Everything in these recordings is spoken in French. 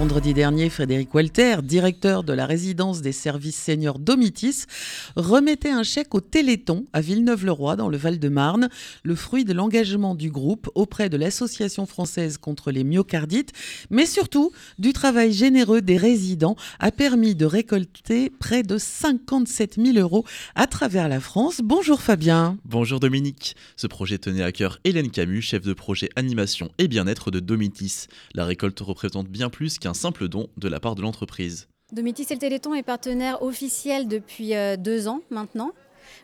Vendredi dernier, Frédéric Walter, directeur de la résidence des services seniors Domitis, remettait un chèque au Téléthon à Villeneuve-le-Roi dans le Val-de-Marne, le fruit de l'engagement du groupe auprès de l'Association française contre les myocardites, mais surtout du travail généreux des résidents a permis de récolter près de 57 000 euros à travers la France. Bonjour Fabien. Bonjour Dominique. Ce projet tenait à cœur Hélène Camus, chef de projet animation et bien-être de Domitis. La récolte représente bien plus qu'un simple don de la part de l'entreprise. Domitis et le Téléthon est partenaire officiel depuis euh, deux ans maintenant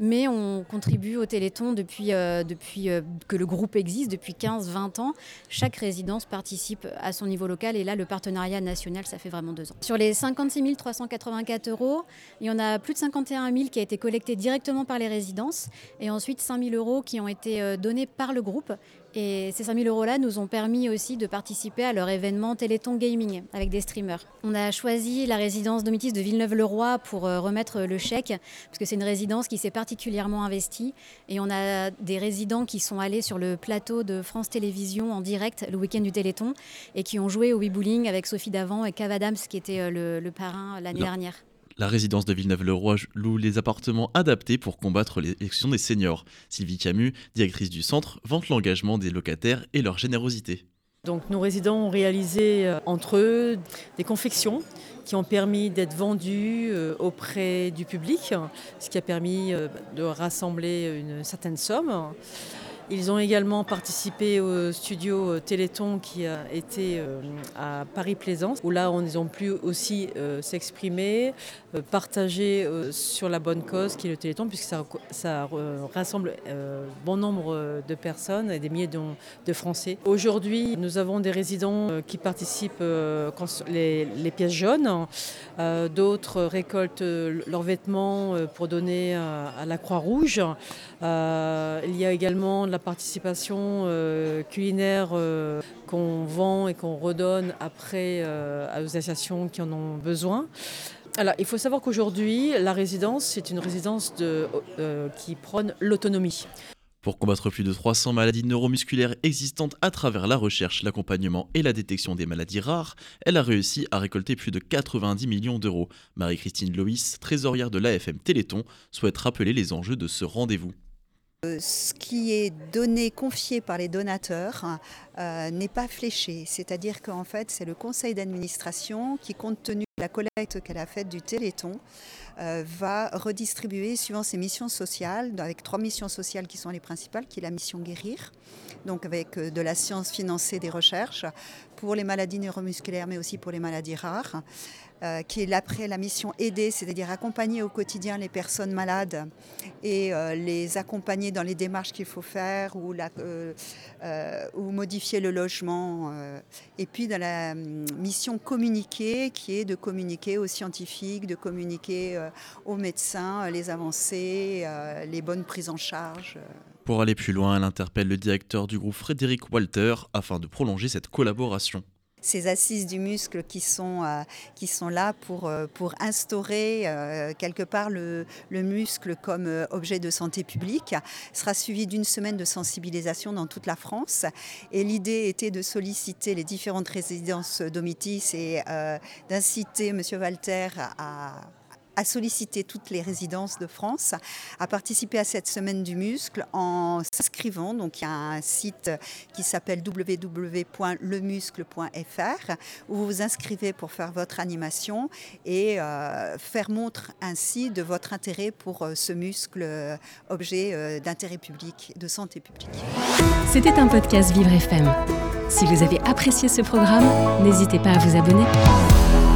mais on contribue au Téléthon depuis, euh, depuis euh, que le groupe existe, depuis 15-20 ans. Chaque résidence participe à son niveau local et là, le partenariat national, ça fait vraiment deux ans. Sur les 56 384 euros, il y en a plus de 51 000 qui a été collecté directement par les résidences et ensuite 5 000 euros qui ont été donnés par le groupe et ces 5000 euros-là nous ont permis aussi de participer à leur événement Téléthon Gaming avec des streamers. On a choisi la résidence Domitis de Villeneuve-le-Roi pour euh, remettre le chèque, parce que c'est une résidence qui s'est particulièrement investie. Et on a des résidents qui sont allés sur le plateau de France Télévisions en direct le week-end du Téléthon et qui ont joué au Wii avec Sophie Davant et Cav Adams, qui était euh, le, le parrain l'année dernière. La résidence de Villeneuve-le-Roi loue les appartements adaptés pour combattre l'élection des seniors. Sylvie Camus, directrice du centre, vante l'engagement des locataires et leur générosité. Donc nos résidents ont réalisé euh, entre eux des confections qui ont permis d'être vendues euh, auprès du public, ce qui a permis euh, de rassembler une certaine somme. Ils ont également participé au studio Téléthon qui a été euh, à Paris-Plaisance, où là, ils ont pu aussi euh, s'exprimer, euh, partager sur la bonne cause qui est le Téléthon, puisque ça, rassemble bon nombre de personnes et des milliers de, Français. Aujourd'hui, nous avons des résidents qui participent les, les pièces jaunes, d'autres récoltent leurs vêtements pour donner à la Croix-Rouge. il y a également la participation euh, culinaire euh, qu'on vend et qu'on redonne après euh, aux associations qui en ont besoin. Alors, il faut savoir qu'aujourd'hui, la résidence, c'est une résidence de, qui prône l'autonomie. Pour combattre plus de 300 maladies neuromusculaires existantes à travers la recherche, l'accompagnement et la détection des maladies rares, elle a réussi à récolter plus de 90 millions d'euros. Marie-Christine Loïs, trésorière de l'AFM Téléthon, souhaite rappeler les enjeux de ce rendez-vous. Euh, ce qui est donné, confié par les donateurs, euh, n'est pas fléché. C'est-à-dire qu'en fait, c'est le conseil d'administration qui, compte tenu de la collecte qu'elle a faite du Téléthon, euh, va redistribuer suivant ses missions sociales, avec trois missions sociales qui sont les principales, qui est la mission guérir, donc avec de la science financée des recherches pour les maladies neuromusculaires, mais aussi pour les maladies rares. Euh, qui est après la mission aider, c'est-à-dire accompagner au quotidien les personnes malades et euh, les accompagner dans les démarches qu'il faut faire ou, euh, ou modifier le logement. et puis dans la hum, mission communiquer, qui est de communiquer aux scientifiques, de communiquer aux médecins les avancées, les bonnes prises en charge. Pour aller plus loin, elle interpelle le directeur du groupe Frédéric Walter afin de prolonger cette collaboration ces assises du muscle qui sont, euh, qui sont là pour, euh, pour instaurer euh, quelque part le, le, muscle comme objet de santé publique, sera suivi d'une semaine de sensibilisation dans toute la France. Et l'idée était de solliciter les différentes résidences d'Omitis et d'inciter M. Walter à à solliciter toutes les résidences de France à participer à cette semaine du muscle en s'inscrivant. Donc il y a un site qui s'appelle www.lemuscle.fr où vous vous inscrivez pour faire votre animation et euh, faire montre ainsi de votre intérêt pour euh, ce muscle euh, objet d'intérêt public, de santé publique. C'était un podcast Vivre FM. Si vous avez apprécié ce programme, n'hésitez pas à vous abonner.